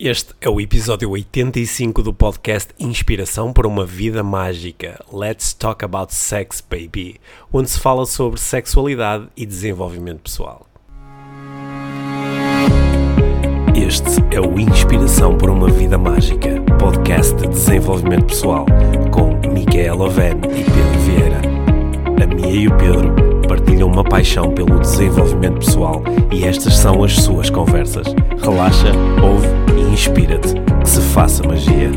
Este é o episódio 85 do podcast Inspiração para uma Vida Mágica. Let's Talk About Sex, Baby, onde se fala sobre sexualidade e desenvolvimento pessoal. Este é o Inspiração para uma Vida Mágica, podcast de desenvolvimento pessoal, com Micaela Oven e Pedro Vieira. A Mia e o Pedro partilham uma paixão pelo desenvolvimento pessoal e estas são as suas conversas. Relaxa, ouve inspira-te. Que se faça magia.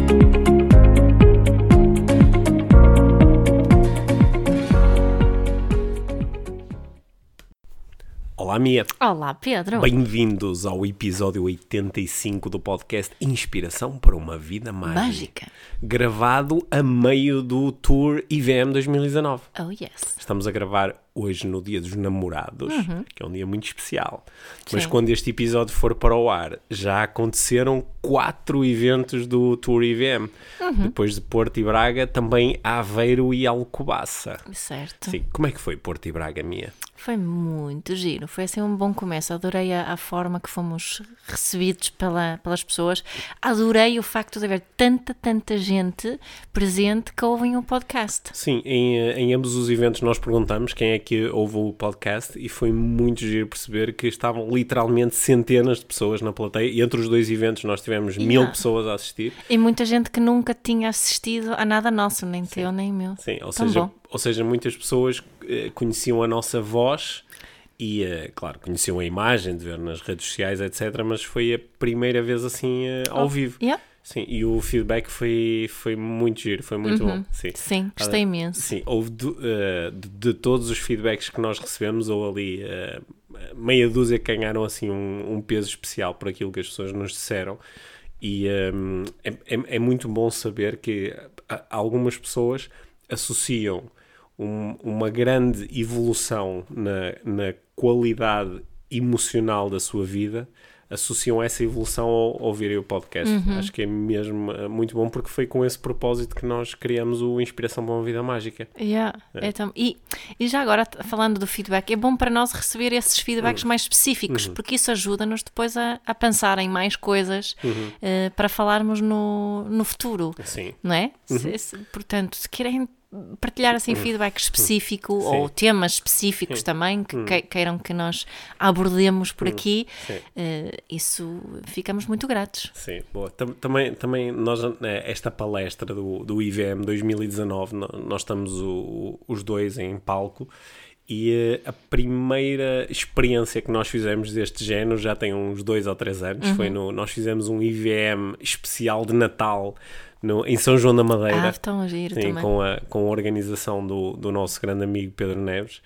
Olá, Mia. Olá, Pedro. Bem-vindos ao episódio 85 do podcast Inspiração para uma Vida Mágica. Mágica. Gravado a meio do Tour IVM 2019. Oh, yes. Estamos a gravar hoje no Dia dos Namorados, que é um dia muito especial. Mas Sim. quando este episódio for para o ar, já aconteceram quatro eventos do Tour IVM. Depois de Porto e Braga, também Aveiro e Alcobaça. Certo. Sim, como é que foi Porto e Braga, Mia? Foi muito giro. Foi assim um bom começo. Adorei a, a forma que fomos recebidos pela, pelas pessoas. Adorei o facto de haver tanta, tanta gente presente que ouvem o podcast. Sim, em, eh, em ambos os eventos nós perguntamos quem é que ouve o podcast e foi muito giro perceber que estavam literalmente centenas de pessoas na plateia e entre os dois eventos nós tivemos mil pessoas a assistir. E muita gente que nunca tinha assistido a nada nosso, nem teu, nem meu. Sim, ou Tão seja, bom. ou seja, muitas pessoas conheciam a nossa voz e, eh, claro, conheciam a imagem de ver nas redes sociais, etc. Mas foi a primeira vez assim eh, ao vivo. Yeah. Sim, e o feedback foi, foi muito giro, foi muito bom. Sim. Uhum. Sim, gostei imenso. Sim, houve de, eh, de- de todos os feedbacks que nós recebemos, ou ali eh, meia dúzia que ganharam assim um, um peso especial por aquilo que as pessoas nos disseram. E ehm, é, é- é muito bom saber que algumas pessoas associam um- uma grande evolução na, na qualidade emocional da sua vida, associam essa evolução ao, ouvirem o podcast. Acho que é mesmo eh, muito bom porque foi com esse propósito que nós criamos o Inspiração para uma Vida Mágica. Yeah, é tam- e, e já agora, falando do feedback, é bom para nós receber esses Uhum. feedbacks mais específicos, porque isso ajuda-nos depois a, a pensar em mais coisas Uhum. eh, para falarmos no, no futuro, Sim. não é? Uhum. Se- se- portanto, se querem partilhar assim feedback específico Sim. ou temas específicos também que que- queiram que nós abordemos por aqui, Sim. eh, isso ficamos muito gratos. Sim, boa. Tam- também, também nós, né, esta palestra do, do IVM 2019, no- nós estamos o- os dois em palco e eh, a primeira experiência que nós fizemos deste género já tem uns dois ou três anos. Foi no, nós fizemos um IVM especial de Natal no, em São João da Madeira. Ah, tão giro Sim, também. com a, com a organização do, do nosso grande amigo Pedro Neves.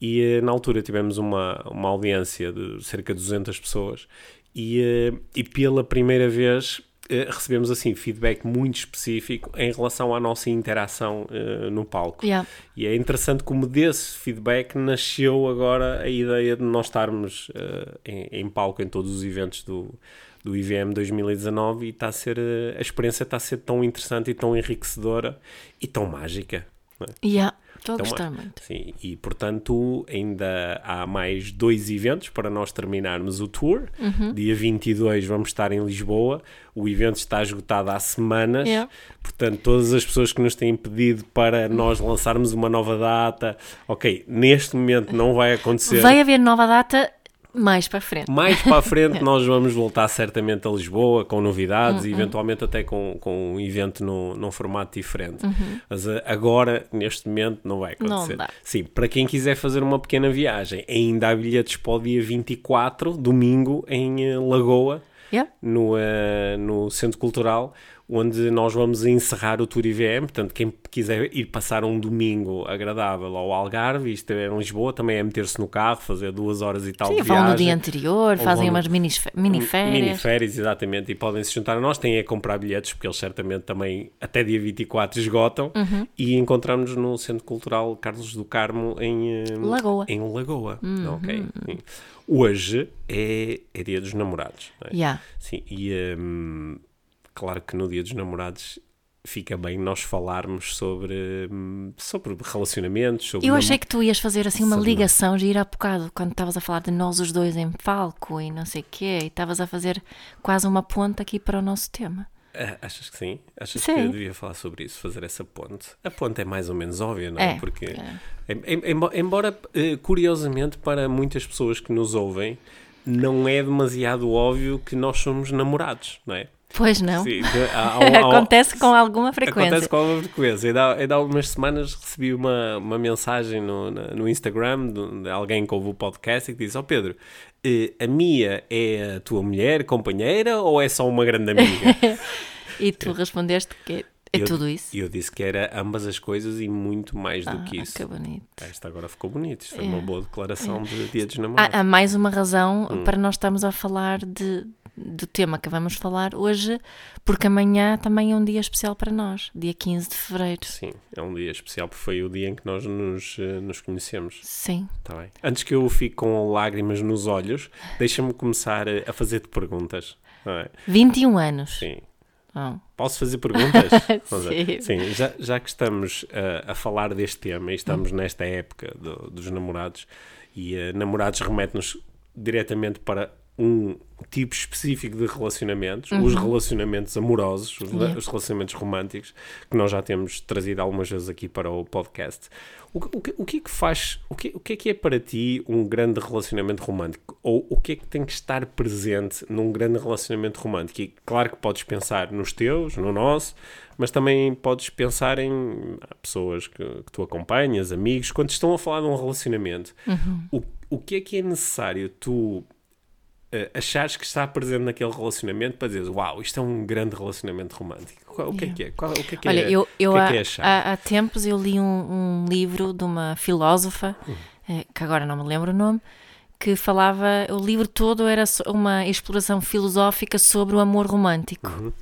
E eh, na altura tivemos uma, uma audiência de cerca de 200 pessoas e, eh, e pela primeira vez eh, recebemos assim feedback muito específico em relação à nossa interação eh, no palco. Yeah. E é interessante como desse feedback nasceu agora a ideia de nós estarmos eh, em, em palco em todos os eventos do, do IVM 2019 e está a ser, eh, a experiência está a ser tão interessante e tão enriquecedora e tão mágica. não é? Yeah, Estou a Então, gostar é- muito. Sim, e portanto ainda há mais dois eventos para nós terminarmos o tour. Uhum. Dia 22 vamos estar em Lisboa. O evento está esgotado há semanas. Yeah. Portanto, todas as pessoas que nos têm pedido para nós lançarmos uma nova data, ok, neste momento não vai acontecer. Vai haver nova data mais para a frente. Mais para frente nós vamos voltar certamente a Lisboa com novidades Uhum. e eventualmente até com, com um evento no, num formato diferente. Uhum. Mas eh, agora, neste momento, não vai Não acontecer. dá. Sim, para quem quiser fazer uma pequena viagem, ainda há bilhetes para o dia 24, domingo, em eh, Lagoa, Yeah. no, eh, no Centro Cultural, onde nós vamos encerrar o Tour IVM. Portanto, quem quiser ir passar um domingo agradável ao Algarve, isto é em Lisboa, também é meter-se no carro, fazer duas horas e tal Sim, de vão no viagem. dia anterior, fazem umas mini, mini férias. Mini férias, exatamente, e podem se juntar a nós. Têm a comprar bilhetes, porque eles certamente também até dia 24 esgotam. Uhum. E encontramos-nos no Centro Cultural Carlos do Carmo, em eh, Lagoa. Uhum. Em Lagoa. Ok. sim. Hoje é, é dia dos namorados. não é? Yeah. Sim, e hum, claro que no dia dos namorados fica bem nós falarmos sobre, sobre relacionamentos, sobre Eu achei que tu ias fazer assim uma ligação de ir há bocado, quando estavas a falar de nós os dois em palco e não sei o quê, e estavas a fazer quase uma ponta aqui para o nosso tema. Ah, achas que sim? Achas Sim. que eu devia falar sobre isso, fazer essa ponte? A ponte é mais ou menos óbvia, não é? É, Porque, é. em- em- embo- embora, eh, curiosamente, para muitas pessoas que nos ouvem, não é demasiado óbvio que nós somos namorados, não é? Pois não? Sim, há- há- Acontece com alguma frequência. Acontece com alguma frequência. Ainda, há- ainda há algumas semanas recebi uma, uma mensagem no, no Instagram de, alguém que ouve o podcast e que diz: Ó Pedro, eh, a Mia é a tua mulher, companheira ou é só uma grande amiga? E tu respondeste que é Eu- tudo isso. E eu disse que era ambas as coisas e muito mais do Ah, que isso. que bonito. Esta agora ficou bonito. Isto foi É. uma boa declaração de Dia dos Namorados. Há, há mais uma razão Hum. para nós estarmos a falar de, do tema que vamos falar hoje, porque amanhã também é um dia especial para nós, dia 15 de fevereiro. Sim, é um dia especial porque foi o dia em que nós nos, eh, nos conhecemos. Sim. Tá bem. Antes que eu fique com lágrimas nos olhos, deixa-me começar a, a fazer-te perguntas. não é? 21 anos. Sim. Oh, Posso fazer perguntas? Sim. Sim, já, já que estamos uh, a falar deste tema e estamos nesta época do- dos namorados, e uh, namorados remete-nos diretamente para um tipo específico de relacionamentos, os relacionamentos amorosos, os, Uhum. Yeah. os relacionamentos românticos, que nós já temos trazido algumas vezes aqui para o podcast. O, que- o, o que é que faz, o que, o que é que é para ti um grande relacionamento romântico? Ou o que é que tem que estar presente num grande relacionamento romântico? E claro que podes pensar nos teus, no nosso, mas também podes pensar em pessoas que, que tu acompanhas, amigos, quando estão a falar de um relacionamento. O, o que é que é necessário tu eh, achares que está presente naquele relacionamento para dizeres, uau, isto é um grande relacionamento romântico? O que é que é? Qual- o que é que Olha, é? eu, eu é há, é há, há tempos eu li um, um livro de uma filósofa, Hum. eh, que agora não me lembro o nome, que falava, o livro todo era uma exploração filosófica sobre o amor romântico. Uhum.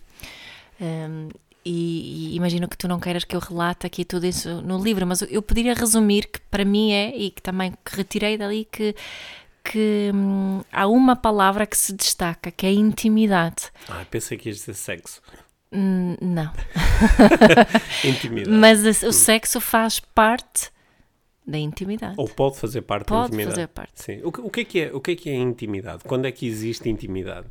Um, e, e imagino que tu não queiras que eu relate aqui tudo isso no livro, mas eu poderia resumir que para mim é, e que também que retirei dali, que, que hum, há uma palavra que se destaca, que é intimidade. Ah, pensei que ias dizer sexo. Hum, não. Intimidade. Mas a- o sexo faz parte da intimidade. Ou pode fazer parte da Pode intimidade. fazer parte. Sim. O, o que é que é, o que é que é intimidade? Quando é que existe intimidade?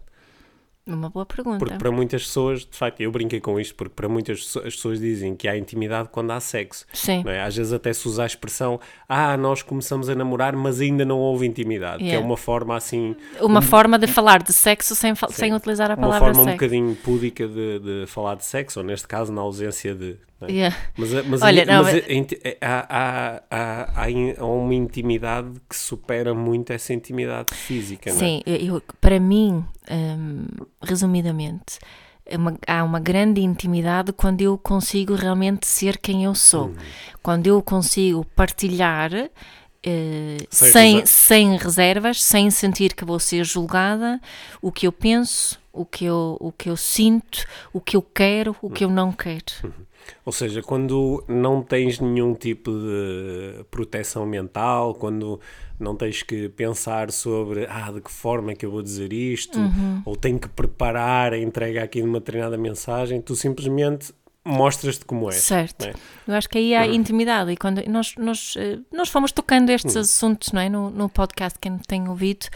Uma boa pergunta. Porque para muitas pessoas, de facto, eu brinquei com isto, porque para muitas pessoas, as pessoas dizem que há intimidade quando há sexo. Sim. é? Às vezes até se usa a expressão, ah, nós começamos a namorar, mas ainda não houve intimidade. Que é Yeah. uma forma assim, Uma forma de falar de sexo sem, sem utilizar a uma palavra forma um sexo. bocadinho púdica de, de falar de sexo, ou neste caso na ausência de. É? Yeah. Mas, Olha, não, há, há, há, há in- há uma intimidade que supera muito essa intimidade física, não é? Sim, eu- para mim, hum, resumidamente, é uma- há uma grande intimidade quando eu consigo realmente ser quem eu sou. Uhum. Quando eu consigo partilhar eh, Sem sem, reser- sem reservas, sem sentir que vou ser julgada, o que eu penso, o que eu, o que eu sinto, o que eu quero, o que eu não quero. Ou seja, quando não tens nenhum tipo de proteção mental, quando não tens que pensar sobre ah, de que forma é que eu vou dizer isto, Uhum. ou tenho que preparar a entrega aqui de uma determinada mensagem, tu simplesmente mostras-te como és. Certo. é? Eu acho que aí há intimidade. E quando nós, nós, eh, nós fomos tocando estes assuntos não é? no, no podcast, quem tem ouvido,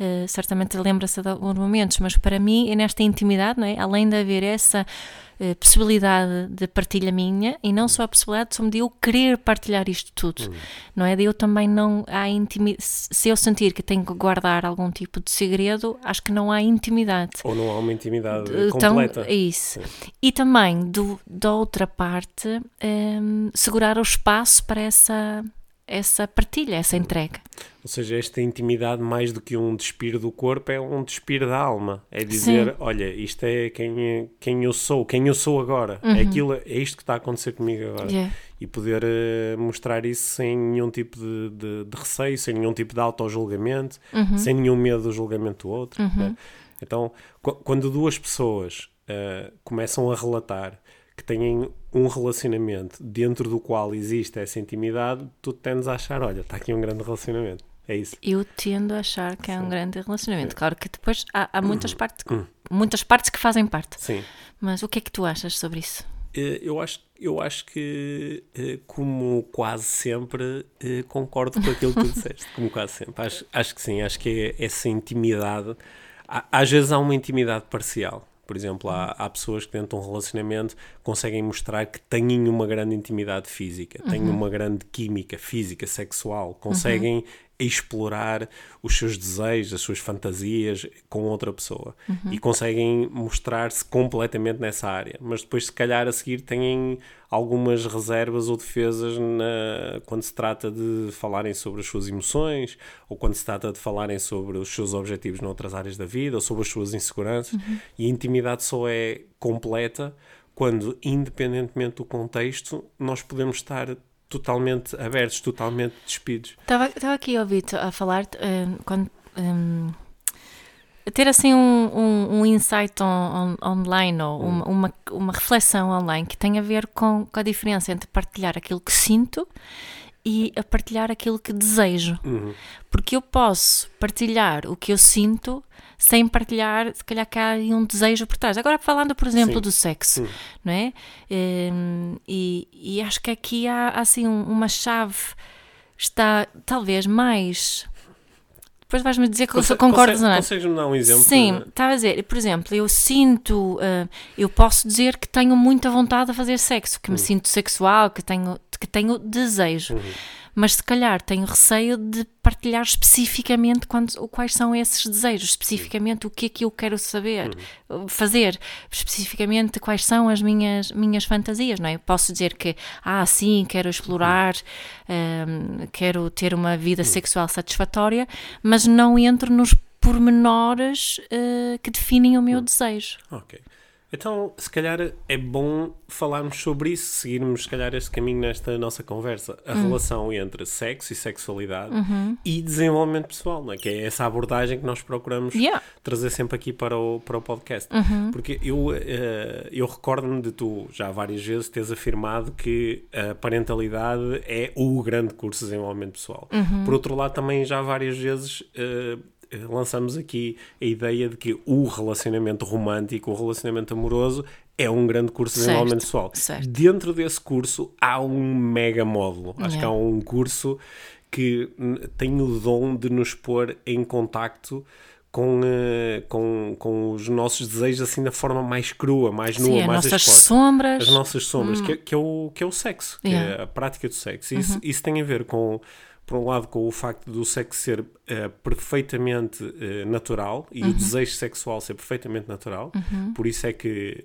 eh, certamente lembra-se de alguns momentos, mas para mim, é nesta intimidade, não é? além de haver essa eh, possibilidade de partilha minha, e não só a possibilidade como de eu querer partilhar isto tudo, não é? De eu também não há intimidade. Se eu sentir que tenho que guardar algum tipo de segredo, acho que não há intimidade. Ou não há uma intimidade Então, completa. é isso. E também, do, da outra parte, hum, segurar o espaço para essa, essa partilha, essa entrega. Ou seja, esta intimidade, mais do que um despir do corpo, é um despir da alma. É dizer, Sim. olha, isto é quem, quem eu sou, quem eu sou agora. É, aquilo, é isto que está a acontecer comigo agora. Uhum. Yeah. E poder eh, mostrar isso sem nenhum tipo de, de- de receio, sem nenhum tipo de auto-julgamento, Uhum. sem nenhum medo do julgamento do outro. né? Então, qu- quando duas pessoas eh, começam a relatar que têm um relacionamento dentro do qual existe essa intimidade, tu tendes a achar, olha, está aqui um grande relacionamento. É isso. Eu tendo a achar que é um grande relacionamento. Claro que depois há, há Uhum. muitas, partes, muitas partes que fazem parte. Sim. Mas o que é que tu achas sobre isso? Eh, Eu acho, eu acho que, eh, como quase sempre, eh, concordo com aquilo que tu disseste. Como quase sempre. Acho, acho que sim, acho que é essa intimidade. Às vezes há uma intimidade parcial. Por exemplo, há, há pessoas que dentro de um relacionamento conseguem mostrar que têm uma grande intimidade física, têm uma grande química física, sexual, conseguem explorar os seus desejos, as suas fantasias com outra pessoa e conseguem mostrar-se completamente nessa área. Mas depois, se calhar, a seguir têm algumas reservas ou defesas na- quando se trata de falarem sobre as suas emoções ou quando se trata de falarem sobre os seus objetivos noutras áreas da vida ou sobre as suas inseguranças. E a intimidade só é completa quando, independentemente do contexto, nós podemos estar totalmente abertos, totalmente despidos. Estava estava aqui a ouvir a falar hum, quando. hum, a ter assim um, um, um insight on- on- online ou uma, uma, uma reflexão online que tem a ver com, com a diferença entre partilhar aquilo que sinto e a partilhar aquilo que desejo. Uhum. Porque eu posso partilhar o que eu sinto sem partilhar, se calhar, que há um desejo por trás. Agora, falando, por exemplo, Sim. do sexo, Sim. não é? Hum, e, e acho que aqui há, assim um- uma chave, está talvez mais. Depois vais-me dizer que eu Conse- concordo, consegue- não é? Consegues-me dar um exemplo? Sim, estava a dizer, por exemplo, eu sinto, ah, eu posso dizer que tenho muita vontade de fazer sexo, que me sinto sexual, que tenho, que tenho desejo, mas se calhar tenho receio de partilhar especificamente quando, quais são esses desejos, especificamente o que é que eu quero saber, fazer, especificamente quais são as minhas, minhas fantasias, não é? Eu posso dizer que, ah, sim, quero explorar, ah, quero ter uma vida sexual satisfatória, mas não entro nos pormenores eh, que definem o meu desejo. Ok. Então, se calhar é bom falarmos sobre isso, seguirmos, se calhar, este caminho nesta nossa conversa. A Hum. relação entre sexo e sexualidade Uhum. e desenvolvimento pessoal, não é? que é essa abordagem que nós procuramos Yeah. trazer sempre aqui para o, para o podcast. Uhum. Porque eu, eh, eu recordo-me de tu já várias vezes teres afirmado que a parentalidade é o grande curso de desenvolvimento pessoal. Uhum. Por outro lado, também já várias vezes eh, lançamos aqui a ideia de que o relacionamento romântico, o relacionamento amoroso, é um grande curso de desenvolvimento pessoal. certo. Dentro desse curso há um mega módulo. Acho que Yeah. há um curso que hum, tem o dom de nos pôr em contacto com, eh, com, com os nossos desejos assim da forma mais crua, mais nua, Sim, as mais nossas exposta. sombras. As nossas sombras, que, é- que é o, que é o sexo, que Yeah. Uhum. é a prática do sexo. Isso, isso tem a ver com, por um lado, com o facto do sexo ser eh, perfeitamente eh, natural e Uhum. o desejo sexual ser perfeitamente natural. Por isso é que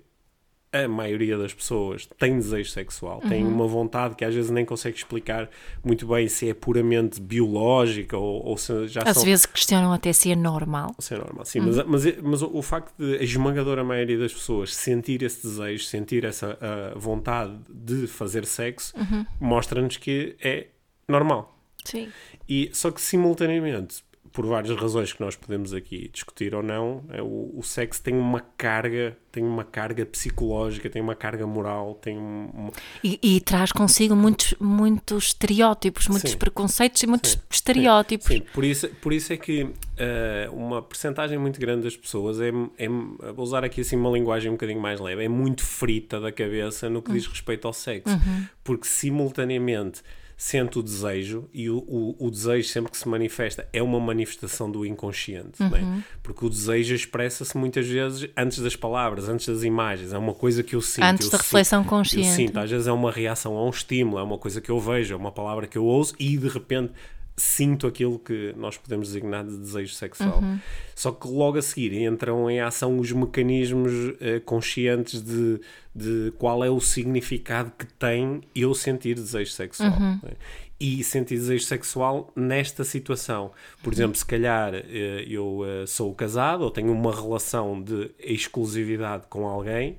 a maioria das pessoas tem desejo sexual, tem Uhum. uma vontade que às vezes nem consegue explicar muito bem se é puramente biológica ou, ou se já Às são... vezes questionam até se é normal. Isso é normal, sim. Mas, mas, mas o, o facto de a esmagadora maioria das pessoas sentir esse desejo, sentir essa ah, vontade de fazer sexo, mostra-nos que é normal. Sim. E, só que simultaneamente, por várias razões que nós podemos aqui discutir ou não, é, o, o sexo tem uma carga, tem uma carga psicológica, tem uma carga moral, tem um, E, e traz consigo muitos, muitos estereótipos, muitos Sim. preconceitos e muitos Sim. estereótipos. Sim, por isso, por isso é que eh, uma percentagem muito grande das pessoas é, é, vou usar aqui assim uma linguagem um bocadinho mais leve, é muito frita da cabeça no que diz respeito ao sexo, porque simultaneamente sente o desejo e o, o, o desejo sempre que se manifesta é uma manifestação do inconsciente, é? porque o desejo expressa-se muitas vezes antes das palavras, antes das imagens, é uma coisa que eu sinto. Antes eu da sinto- reflexão eu consciente. sinto, às vezes é uma reação a um estímulo, é uma coisa que eu vejo, é uma palavra que eu ouço e de repente sinto aquilo que nós podemos designar de desejo sexual. Uhum. Só que logo a seguir entram em ação os mecanismos eh, conscientes de, de qual é o significado que tem eu sentir desejo sexual. Uhum. né? E sentir desejo sexual nesta situação. Por exemplo, se calhar eh, eu eh, sou casado ou tenho uma relação de exclusividade com alguém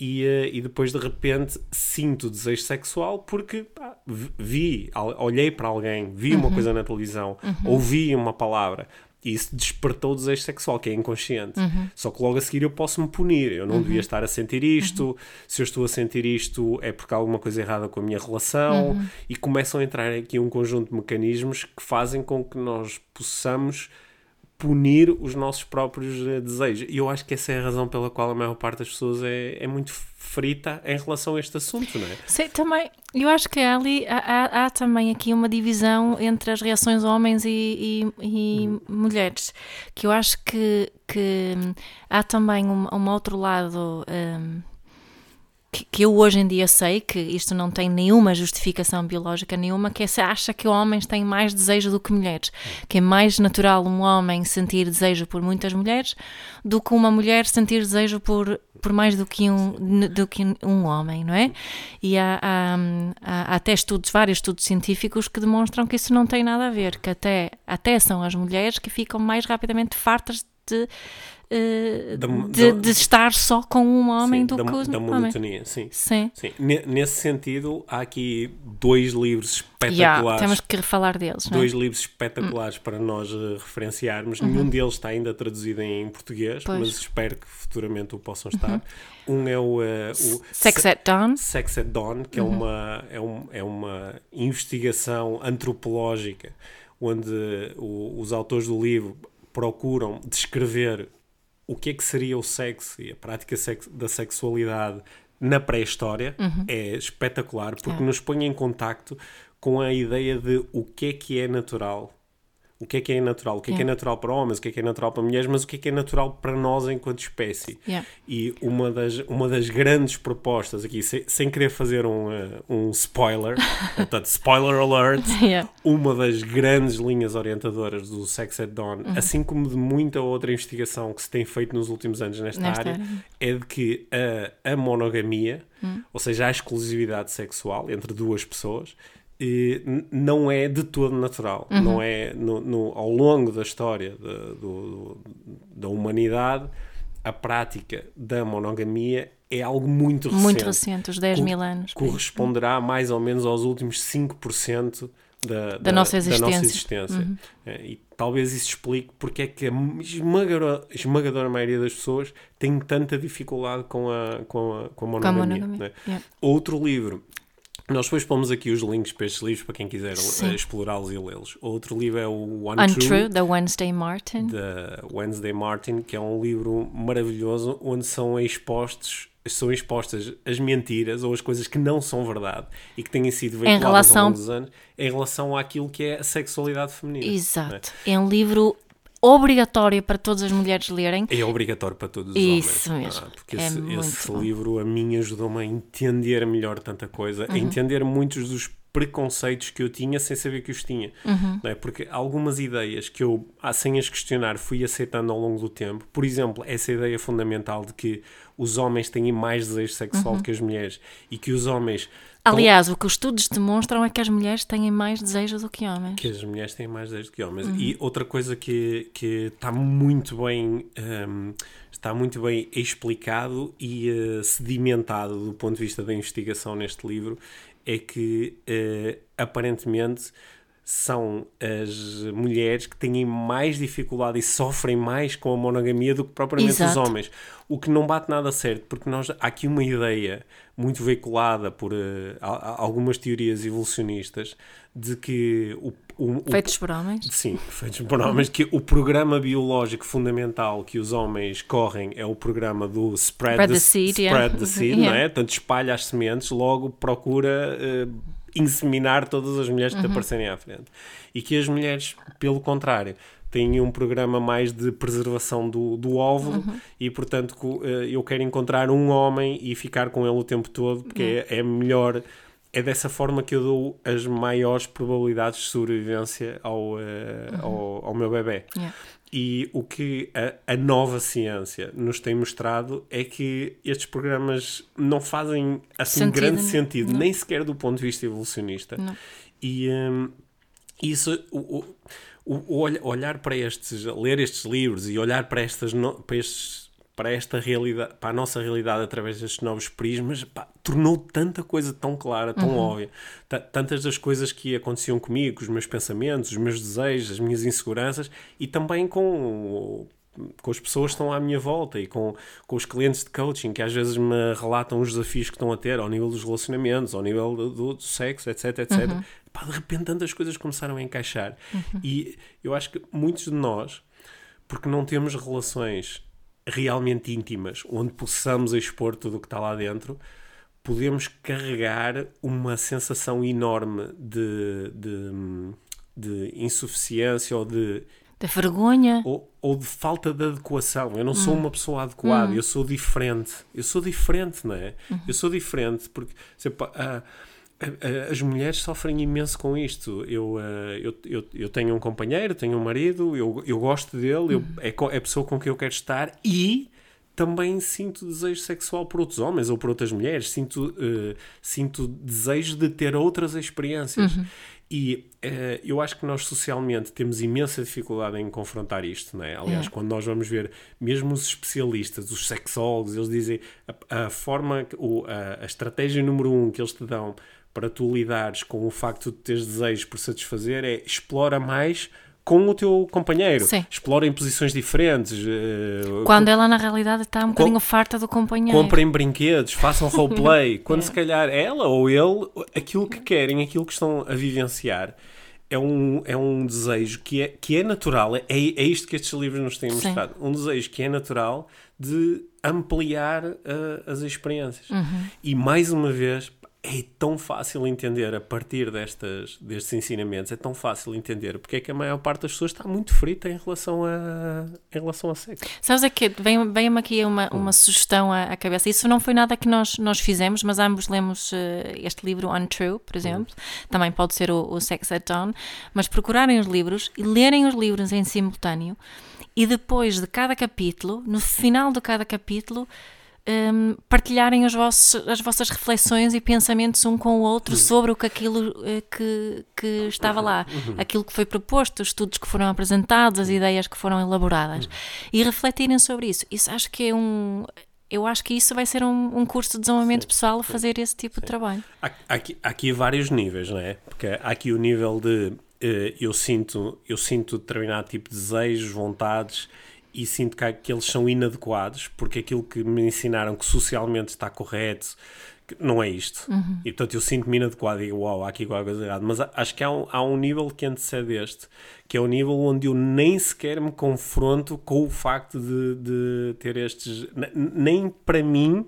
e, eh, e depois de repente sinto desejo sexual porque pá, vi- olhei para alguém, vi uma coisa na televisão, ouvi uma palavra e isso despertou o desejo sexual, que é inconsciente. Só que logo a seguir eu posso me punir. Eu não devia estar a sentir isto. Se eu estou a sentir isto, é porque há alguma coisa errada com a minha relação. E começam a entrar aqui um conjunto de mecanismos que fazem com que nós possamos punir os nossos próprios uh, desejos. E eu acho que essa é a razão pela qual a maior parte das pessoas é, é muito frita em relação a este assunto, não é? Sei, também, eu acho que ali há, há, há, também aqui uma divisão entre as reações homens e, e, e hum. mulheres, que eu acho que, que há também um, um outro lado. Um, que, eu hoje em dia sei que isto não tem nenhuma justificação biológica nenhuma, que é se acha que homens têm mais desejo do que mulheres, que é mais natural um homem sentir desejo por muitas mulheres do que uma mulher sentir desejo por, por mais do que um, do que um homem, não é? E há, há, há, até estudos, vários estudos científicos que demonstram que isso não tem nada a ver, que até, até são as mulheres que ficam mais rapidamente fartas de uh, da, de, da, de, estar só com um homem sim, do da, que da monotonia, sim. Sim. sim. Nesse sentido, há aqui dois livros espetaculares. Yeah, temos que falar deles. Dois é? livros espetaculares hum. para nós uh, referenciarmos. Uhum. Nenhum deles está ainda traduzido em português, pois. mas espero que futuramente o possam estar. Uhum. Um é o, uh, o Sex at Dawn. Sex at Dawn, que uhum. é, uma, é, um, é uma investigação antropológica onde o, os autores do livro procuram descrever o que é que seria o sexo e a prática da sexualidade na pré-história uhum. é espetacular porque é. nos põe em contacto com a ideia de o que é que é natural o que é que é natural, o que é que é natural para homens, o que é que é natural para mulheres, mas o que é que é natural para nós enquanto espécie. Yeah. E uma das, uma das grandes propostas aqui, sem, sem querer fazer um, uh, um spoiler, portanto, spoiler alert, yeah. uma das grandes linhas orientadoras do Sex at Dawn, uhum. assim como de muita outra investigação que se tem feito nos últimos anos nesta, nesta área, área, é de que a, a monogamia, uhum. ou seja, a exclusividade sexual entre duas pessoas, não é de todo natural. Uhum. Não é no, no, ao longo da história de, do, da humanidade, a prática da monogamia é algo muito recente. Muito recente, os 10 mil anos. Corresponderá mais ou menos aos últimos 5% da, da, da, nossa existência. Da nossa existência. Uhum. É, e talvez isso explique porque é que a esmagadora, esmagadora maioria das pessoas tem tanta dificuldade com a, com a, com a monogamia. Com a monogamia. Né? Yeah. Outro livro nós depois pomos aqui os links para estes livros para quem quiser uh, explorá-los e lê-los. Outro livro é o One Untrue, True, da Wednesday Martin. Da Wednesday Martin, que é um livro maravilhoso onde são expostos são expostas as mentiras ou as coisas que não são verdade e que têm sido veiculadas relação... ao longo dos anos em relação àquilo que é a sexualidade feminina. É? Exato. É? é um livro obrigatório para todas as mulheres lerem. É obrigatório para todos os Isso homens. Isso mesmo. Ah, porque é esse, esse livro a mim ajudou-me a entender melhor tanta coisa, uhum. a entender muitos dos preconceitos que eu tinha sem saber que os tinha. Uhum. Não é? Porque algumas ideias que eu, ah, sem as questionar, fui aceitando ao longo do tempo, por exemplo, essa ideia fundamental de que os homens têm mais desejo sexual uhum. que as mulheres e que os homens Aliás, o que os estudos demonstram é que as mulheres têm mais desejo do que homens. Que as mulheres têm mais desejo do que homens. Uhum. E outra coisa que, que está muito bem um, está muito bem explicado e uh, sedimentado do ponto de vista da investigação neste livro é que uh, aparentemente são as mulheres que têm mais dificuldade e sofrem mais com a monogamia do que propriamente Exato. os homens. O que não bate nada certo, porque nós, há aqui uma ideia muito veiculada por uh, algumas teorias evolucionistas de que o, o, feitos por homens? Sim, feitos por homens, que o programa biológico fundamental que os homens correm é o programa do spread, spread the, the, seed, spread yeah. the seed yeah. não é? Portanto, espalha as sementes, logo procura uh, inseminar todas as mulheres que uhum. te aparecerem à frente. E que as mulheres, pelo contrário, têm um programa mais de preservação do, do óvulo uhum. e, portanto, eh, eu quero encontrar um homem e ficar com ele o tempo todo, porque uhum. é, é melhor é dessa forma que eu dou as maiores probabilidades de sobrevivência ao, uh, uhum. ao, ao, meu bebê. Yeah. E o que a, a, nova ciência nos tem mostrado é que estes programas não fazem assim sentido, grande sentido, não. nem sequer do ponto de vista evolucionista. Não. E um, isso, o, o, o, olhar para estes, ler estes livros e olhar para, estas, para estes para esta realidade, para a nossa realidade através destes novos prismas, pá, tornou tanta coisa tão clara, tão uhum. óbvia. Tantas das coisas que aconteciam comigo, os meus pensamentos, os meus desejos, as minhas inseguranças e também com com as pessoas que estão à minha volta e com, com os clientes de coaching que às vezes me relatam os desafios que estão a ter ao nível dos relacionamentos, ao nível do, do, sexo, etc, etc. Uhum. Pá, de repente tantas coisas começaram a encaixar. Uhum. E eu acho que muitos de nós porque não temos relações realmente íntimas, onde possamos expor tudo o que está lá dentro, podemos carregar uma sensação enorme de, de, de insuficiência ou de da vergonha. Ou, ou, de falta de adequação. Eu não sou uma pessoa adequada, eu sou diferente. Eu sou diferente, não é? Eu sou diferente porque sempre, as mulheres sofrem imenso com isto. Eu, eu, eu, eu, tenho um companheiro, tenho um marido, eu, eu gosto dele, eu, é, é a pessoa com quem eu quero estar e também sinto desejo sexual por outros homens ou por outras mulheres. Sinto, uh, sinto desejo de ter outras experiências. Uhum. E uh, eu acho que nós socialmente temos imensa dificuldade em confrontar isto, não é? Aliás, é. quando nós vamos ver, mesmo os especialistas, os sexólogos, eles dizem a, a forma, o, a, a estratégia número um que eles te dão para tu lidares com o facto de teres desejos por satisfazer é explora mais com o teu companheiro. Sim. Explora em posições diferentes. Uh, Quando ela, na realidade, está um bocadinho farta do companheiro. Comprem brinquedos, façam roleplay. Quando é. se calhar ela ou ele, aquilo que querem, aquilo que estão a vivenciar, é um, é um desejo que é, que é natural. É, é isto que estes livros nos têm mostrado. Sim. Um desejo que é natural de ampliar uh, as experiências. Uhum. E, mais uma vez, é tão fácil entender a partir destas, destes ensinamentos, é tão fácil entender porque é que a maior parte das pessoas está muito frita em relação a, em relação a sexo. Sabes é que vem-me vem aqui uma, uma hum. sugestão à, à, cabeça. Isso não foi nada que nós, nós fizemos, mas ambos lemos uh, este livro Untrue, por exemplo. Hum. Também pode ser o, o Sex at Dawn. Mas procurarem os livros e lerem os livros em simultâneo e depois de cada capítulo, no final de cada capítulo, um, partilharem os vossos, as vossas reflexões e pensamentos um com o outro uhum. sobre o que aquilo uh, que, que estava lá, uhum. aquilo que foi proposto, os estudos que foram apresentados, as uhum. ideias que foram elaboradas uhum. e refletirem sobre isso. Isso acho que é um eu acho que isso vai ser um, um curso de desenvolvimento sim, pessoal sim, fazer esse tipo sim. de trabalho. Há, aqui, há aqui vários níveis, não é? Porque há aqui o nível de uh, eu sinto eu sinto determinado tipo de desejos, vontades e sinto que, que eles são inadequados porque aquilo que me ensinaram que socialmente está correto não é isto. Uhum. E portanto eu sinto-me inadequado e digo, uau, há aqui qualquer coisa errada. Mas acho que há um, há um nível que antecede este, que é o nível onde eu nem sequer me confronto com o facto de, de ter estes. Nem para mim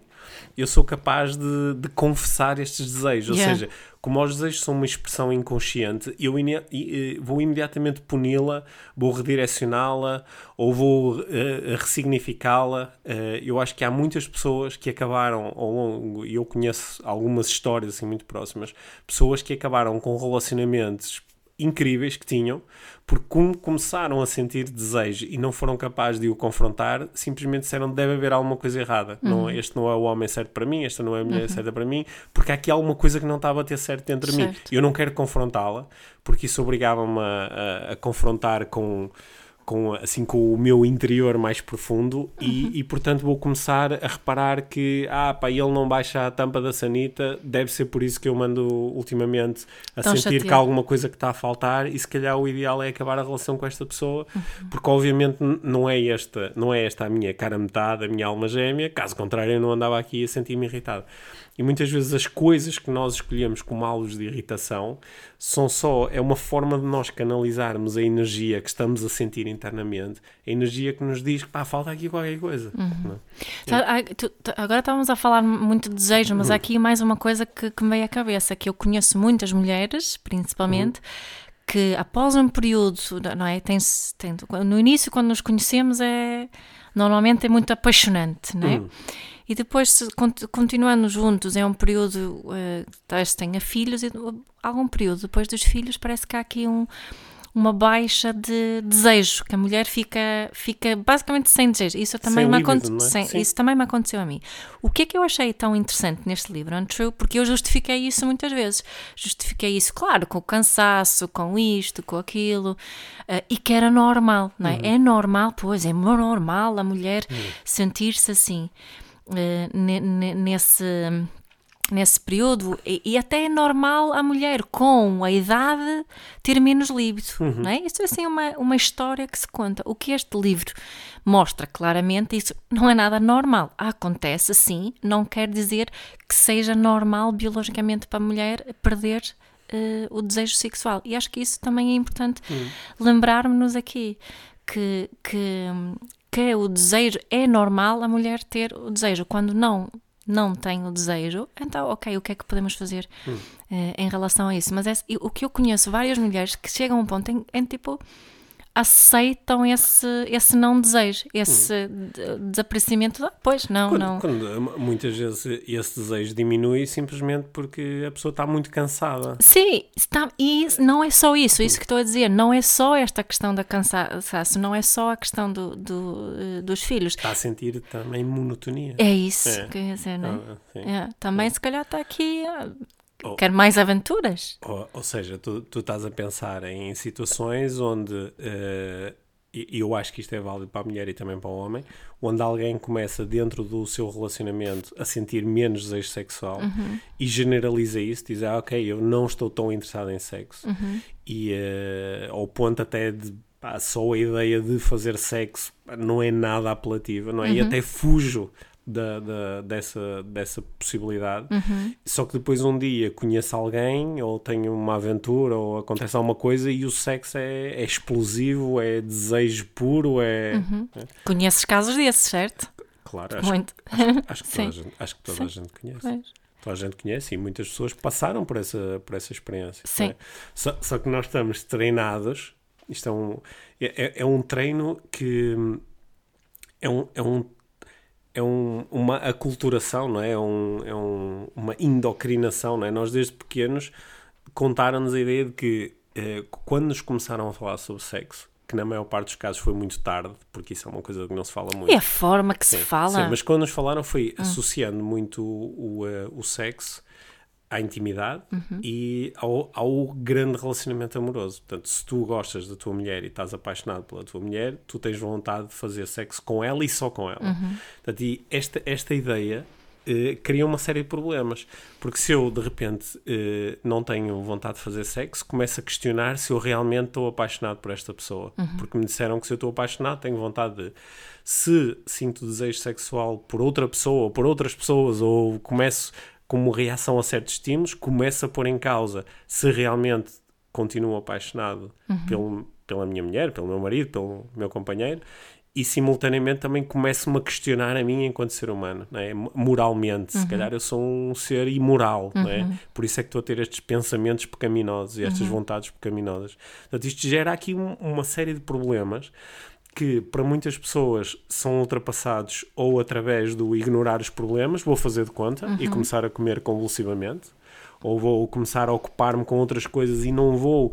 eu sou capaz de, de confessar estes desejos. Yeah. Ou seja, como os desejos são uma expressão inconsciente, eu vou imediatamente puni-la, vou redirecioná-la ou vou uh, ressignificá-la. Uh, eu acho que há muitas pessoas que acabaram ao longo, e eu conheço algumas histórias assim muito próximas, pessoas que acabaram com relacionamentos incríveis que tinham, porque como começaram a sentir desejo e não foram capazes de o confrontar, simplesmente disseram deve haver alguma coisa errada. Uhum. Não, este não é o homem certo para mim, esta não é a mulher uhum. certa para mim, porque há aqui alguma coisa que não estava a ter certo dentro de mim. Eu não quero confrontá-la, porque isso obrigava-me a, a, a confrontar com com, assim, com o meu interior mais profundo uhum. e, e, portanto, vou começar a reparar que, ah, pá, ele não baixa a tampa da sanita, deve ser por isso que eu mando ultimamente a Tão sentir chateado. que há alguma coisa que está a faltar e se calhar o ideal é acabar a relação com esta pessoa, uhum. porque obviamente não é esta, não é esta a minha cara metade, a minha alma gêmea, caso contrário eu não andava aqui a sentir-me irritado. E muitas vezes as coisas que nós escolhemos como alvos de irritação são só, é uma forma de nós canalizarmos a energia que estamos a sentir internamente, a energia que nos diz que pá, falta aqui qualquer coisa. Uhum. É? Agora estávamos a falar muito de desejo, mas uhum. há aqui mais uma coisa que, que me veio à cabeça, que eu conheço muitas mulheres, principalmente, uhum que após um período, não é? Tem, tem, no início, quando nos conhecemos, é normalmente é muito apaixonante, não é? Uhum. E depois, continuando juntos, é um período, uh, talvez tenha filhos, e algum período depois dos filhos, parece que há aqui um, uma baixa de desejo, que a mulher fica, fica basicamente sem desejo. Isso também, me líbido, é? isso também me aconteceu a mim. O que é que eu achei tão interessante neste livro, Untrue? Porque eu justifiquei isso muitas vezes. Justifiquei isso, claro, com o cansaço, com isto, com aquilo, uh, e que era normal, não é? Uhum. É normal, pois, é normal a mulher uhum. sentir-se assim. Eh, nesse, nesse período e, e, até é normal a mulher com a idade ter menos líbido, uhum. não é? Isso é assim uma, uma história que se conta. O que este livro mostra claramente, isso não é nada normal. Acontece sim, não quer dizer que seja normal biologicamente para a mulher perder uh, o desejo sexual. E acho que isso também é importante uhum. lembrarmos-nos aqui que, que, que é o desejo, é normal a mulher ter o desejo. Quando não não tem o desejo, então, ok, o que é que podemos fazer hum. uh, em relação a isso? Mas é, o que eu conheço várias mulheres que chegam a um ponto em, em tipo aceitam esse, esse não desejo, esse hum. desaparecimento. Ah, pois, não, quando, não. Quando muitas vezes esse desejo diminui simplesmente porque a pessoa está muito cansada. Sim, está, e não é só isso, isso que estou a dizer, não é só esta questão da cansaço, não é só a questão do, do uh, dos filhos. Está a sentir também monotonia. É isso é. que eu ia dizer, não é? Ah, é. Também, é. se calhar, está aqui. Oh. Quer mais aventuras? Ou, ou seja, tu, tu, estás a pensar em situações onde, uh, e eu acho que isto é válido para a mulher e também para o homem, onde alguém começa dentro do seu relacionamento a sentir menos desejo sexual uhum. e generaliza isso, diz, ah, ok, eu não estou tão interessado em sexo. Uhum. E uh, ao ponto até de pá, só a ideia de fazer sexo não é nada apelativa, não é? Uhum. E até fujo da, da, dessa, dessa possibilidade. Uhum. Só que depois um dia conheço alguém, ou tenho uma aventura, ou acontece alguma coisa e o sexo é, é explosivo, é desejo puro, é, uhum. é. Conheces casos desses, certo? Claro, acho, Muito. acho, acho que toda, a gente, acho que toda a gente conhece. Pois. Toda a gente conhece e muitas pessoas passaram por essa, por essa experiência. Sim. É? Só, só, que nós estamos treinados, isto é um, é, é, é um treino que é um, é um é um, uma aculturação, não é? É, um, é um, uma endocrinação, não é? Nós desde pequenos contaram-nos a ideia de que eh, quando nos começaram a falar sobre sexo, que na maior parte dos casos foi muito tarde, porque isso é uma coisa que não se fala muito. É a forma que sim, se fala. Sim, mas quando nos falaram foi hum. associando muito o, o, eh, o sexo à intimidade uhum. e ao, ao, grande relacionamento amoroso. Portanto, se tu gostas da tua mulher e estás apaixonado pela tua mulher, tu tens vontade de fazer sexo com ela e só com ela. Uhum. Portanto, e esta, esta ideia eh, cria uma série de problemas. Porque se eu, de repente, eh, não tenho vontade de fazer sexo, começo a questionar se eu realmente estou apaixonado por esta pessoa. Uhum. Porque me disseram que se eu estou apaixonado, tenho vontade de. Se sinto desejo sexual por outra pessoa ou por outras pessoas, ou começo como reação a certos estímulos, começa a pôr em causa se realmente continuo apaixonado uhum. pelo, pela minha mulher, pelo meu marido, pelo meu companheiro, e simultaneamente também começo-me a questionar a mim enquanto ser humano, é? moralmente. Uhum. Se calhar eu sou um ser imoral, uhum. é? por isso é que estou a ter estes pensamentos pecaminosos e estas uhum. vontades pecaminosas. Portanto, isto gera aqui um, uma série de problemas que para muitas pessoas são ultrapassados ou através do ignorar os problemas, vou fazer de conta uhum. e começar a comer convulsivamente, ou vou começar a ocupar-me com outras coisas e não vou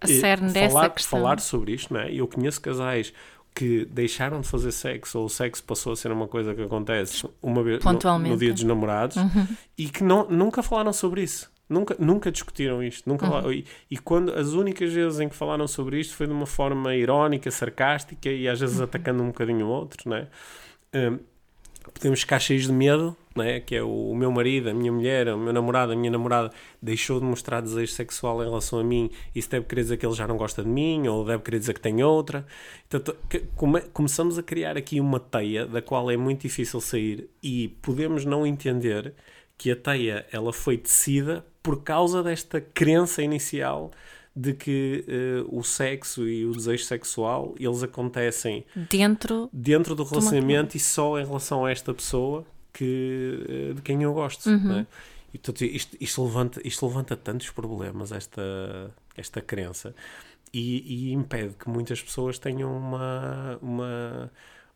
eh, falar, falar sobre isto, não é? Eu conheço casais que deixaram de fazer sexo ou o sexo passou a ser uma coisa que acontece uma vez no, no, dia dos namorados uhum. e que não, nunca falaram sobre isso. Nunca, nunca discutiram isto. Nunca uhum. e, e, quando as únicas vezes em que falaram sobre isto foi de uma forma irónica, sarcástica e às vezes uhum. atacando um bocadinho o outro, né? Um, podemos ficar cheios de medo, né? que é o, o, meu marido, a minha mulher, o meu namorado, a minha namorada deixou de mostrar desejo sexual em relação a mim, isso deve querer dizer que ele já não gosta de mim, ou deve querer dizer que tem outra. Então, come, começamos a criar aqui uma teia da qual é muito difícil sair e podemos não entender que a teia ela foi tecida por causa desta crença inicial de que uh, o sexo e o desejo sexual eles acontecem dentro dentro do relacionamento e só em relação a esta pessoa que uh, de quem eu gosto uhum. né? e portanto, isto, isto, levanta isto levanta tantos problemas esta esta crença e, e impede que muitas pessoas tenham uma uma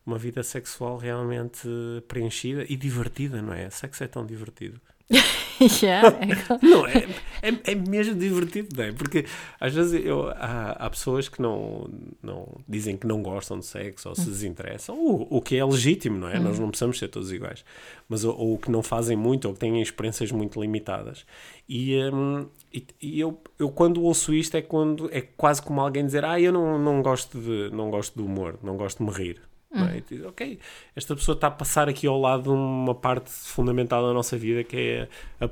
uma vida sexual realmente preenchida e divertida, não é? Sexo é tão divertido. yeah, é não, é, é, é, mesmo divertido, não é? Porque às vezes eu, há, há pessoas que não, não dizem que não gostam de sexo ou se hum. desinteressam, o, o que é legítimo, não é? Nós hum. não precisamos ser todos iguais, mas ou, ou que não fazem muito ou que têm experiências muito limitadas. E, um, e, e, eu, eu quando ouço isto é quando é quase como alguém dizer ah, eu não, não, gosto de, não gosto do humor, não gosto de me rir. Uhum. É? Diz, ok, esta pessoa está a passar aqui ao lado de uma parte fundamental da nossa vida que é a,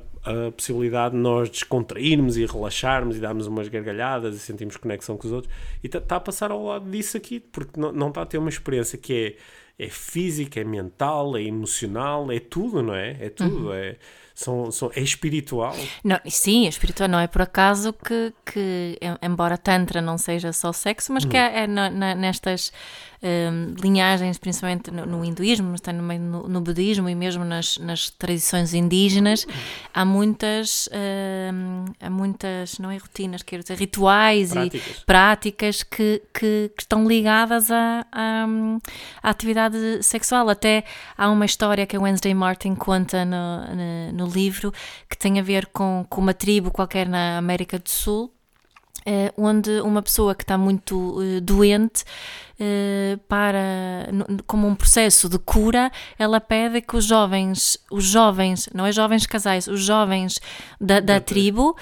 a possibilidade de nós descontrairmos e relaxarmos e darmos umas gargalhadas e sentirmos conexão com os outros e está tá a passar ao lado disso aqui porque não, não está a ter uma experiência que é, é física, é mental, é emocional, é tudo, não é? É tudo. Uhum. É, São, são, é espiritual? Não, sim, é espiritual. Não é por acaso que, que embora Tantra não seja só sexo, mas que é, é na, na, nestas um, linhagens, principalmente no, no, hinduísmo, mas também no, no, budismo e mesmo nas, nas tradições indígenas, há muitas, um, há muitas, não é rotinas, quero dizer, rituais práticas. e práticas que, que, que estão ligadas à, à, à, atividade sexual. Até há uma história que a Wednesday Martin conta no, no, no livro que tem a ver com, com uma tribo qualquer na América do Sul. Uh, onde uma pessoa que está muito uh, doente eh, para como um processo de cura, ela pede que os jovens, os jovens, não é jovens casais, os jovens da, da tribo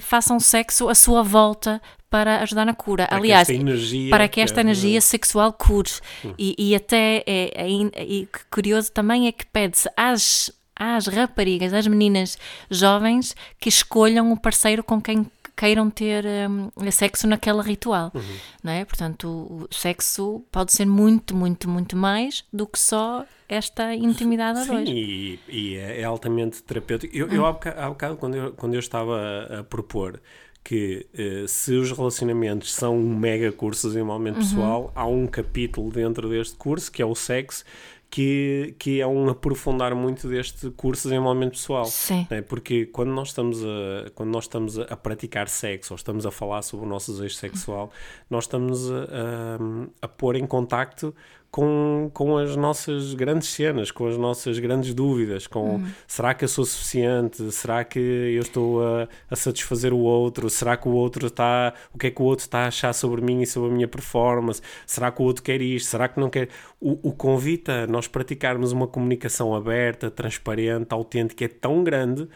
façam sexo à sua volta para ajudar na cura. Para Aliás, que para que esta é, energia sexual cure. Hum. E, e, até é, é, é, curioso também é que pede-se às às raparigas, às meninas jovens que escolham o parceiro com quem queiram ter um, sexo naquela ritual, uhum. não é? Portanto, o, sexo pode ser muito, muito, muito mais do que só esta intimidade a dois. Sim, e, e é, é altamente terapêutico. Eu, eu há, bocado, há bocado, quando eu, quando eu estava a, a propor que uh, se os relacionamentos são um mega curso de desenvolvimento uhum. pessoal, há um capítulo dentro deste curso que é o sexo que, que é um aprofundar muito deste curso de desenvolvimento pessoal. Sim. Né? Porque quando nós estamos, a, quando nós estamos a praticar sexo ou estamos a falar sobre o nosso desejo sexual, nós estamos a, a, a pôr em contacto com, com as nossas grandes cenas, com as nossas grandes dúvidas, com uhum. será que eu sou suficiente? Será que eu estou a, a, satisfazer o outro? Será que o outro está, o que é que o outro está a achar sobre mim e sobre a minha performance? Será que o outro quer isto? Será que não quer? O, o convite a nós praticarmos uma comunicação aberta, transparente, autêntica é tão grande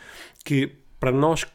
que para nós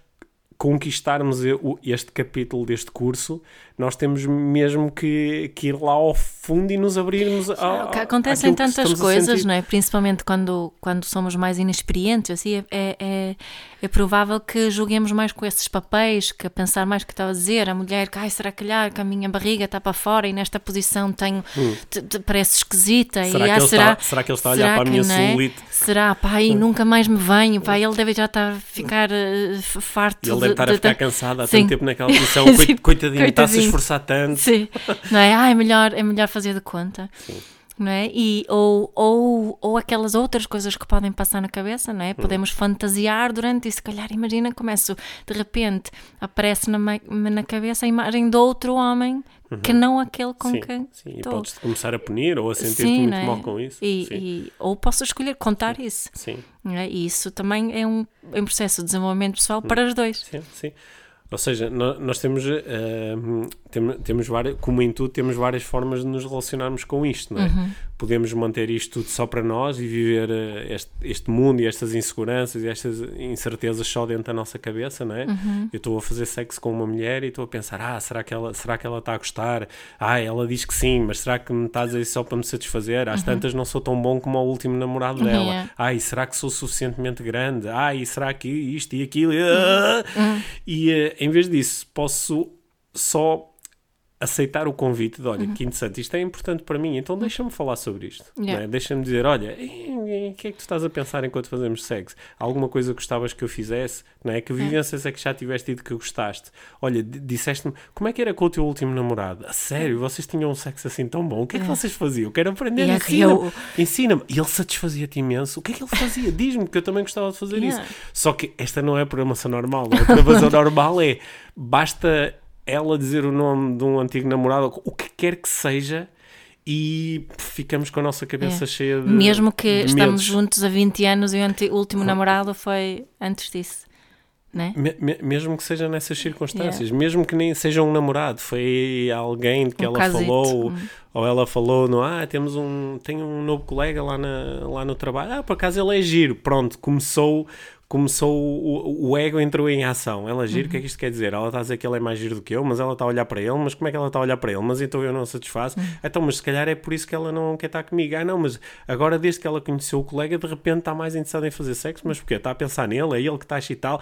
conquistarmos este capítulo deste curso, nós temos mesmo que, que ir lá ao fundo e nos abrirmos ao, Acontecem tantas coisas, não é? Principalmente quando, quando somos mais inexperientes, assim, é, é, é, é, provável que julguemos mais com esses papéis, que a pensar mais que estava a dizer, a mulher, que ai, será que calhar que a minha barriga está para fora e nesta posição tenho, hum. te, te, parece esquisita. Será, e, que ah, será, está, será que ele está a olhar para a minha é? celulite? Será, pai, hum. nunca mais me venho, pai, ele deve já estar a ficar uh, farto. Ele deve estar de, a ficar de, cansado há tanto tempo naquela posição, coitadinho, está-se a esforçar tanto. Sim, não é? Ah, é melhor, é melhor fazer de conta. Sim não é? E, ou, ou, ou aquelas outras coisas que podem passar na cabeça, não é? Hum. Podemos fantasiar durante isso, se calhar, imagina, começo, de repente, aparece na, na cabeça a imagem de outro homem uhum. que não aquele com sim, quem Sim, estou. e podes começar a punir ou a sentir-te muito é? mal com isso. E, e, ou posso escolher contar sim. isso. Sim. É? E isso também é um, é um processo de desenvolvimento pessoal hum. para os dois. Sim, sim. Ou seja, nós temos, uh, temos várias, como em tudo, temos várias formas de nos relacionarmos com isto, não é? Uhum. Podemos manter isto tudo só para nós e viver uh, este, este, mundo e estas inseguranças e estas incertezas só dentro da nossa cabeça, não é? Uhum. Eu estou a fazer sexo com uma mulher e estou a pensar, ah, será que, ela, será que ela está a gostar? Ah, ela diz que sim, mas será que me está a dizer só para me satisfazer? Às uhum. tantas não sou tão bom como o último namorado dela. Yeah. Ah, e será que sou suficientemente grande? Ah, e será que isto e aquilo? Uhum. E uh, em vez disso, posso só aceitar o convite de olha, uhum. que interessante, isto é importante para mim, então deixa-me falar sobre isto. Yeah. É? Deixa-me dizer, olha, o que é que tu estás a pensar enquanto fazemos sexo? Alguma coisa que gostavas que eu fizesse? Não é? Que vivências é que já tiveste e de que gostaste? Olha, disseste-me, como é que era com o teu último namorado? A sério, vocês tinham um sexo assim tão bom? O que é que vocês faziam? Eu quero aprender, yeah, ensina-me. Eu... Ensina-me. E ele satisfazia-te imenso. O que é que ele fazia? Diz-me, que eu também gostava de fazer yeah. isso. Só que esta não é a programação normal. A programação normal é, basta ela dizer o nome de um antigo namorado, o que quer que seja, e ficamos com a nossa cabeça é. cheia de. Mesmo que de estamos juntos há 20 anos e o último namorado foi antes disso. Né? Me, me, mesmo que seja nessas circunstâncias, yeah. mesmo que nem seja um namorado, foi alguém que um ela casito. falou, hum. ou ela falou no ah, temos um, tem um novo colega lá, na, lá no trabalho, ah, por acaso ele é giro, pronto, começou começou o, o, ego entrou em ação. Ela gira, uhum. o que é que isto quer dizer? Ela está a dizer que ele é mais giro do que eu, mas ela está a olhar para ele, mas como é que ela está a olhar para ele? Mas então eu não satisfaço. Uhum. Então, mas se calhar é por isso que ela não quer estar comigo. Ah, não, mas agora desde que ela conheceu o colega, de repente está mais interessada em fazer sexo, mas porquê? Está a pensar nele, é ele que está a chitar,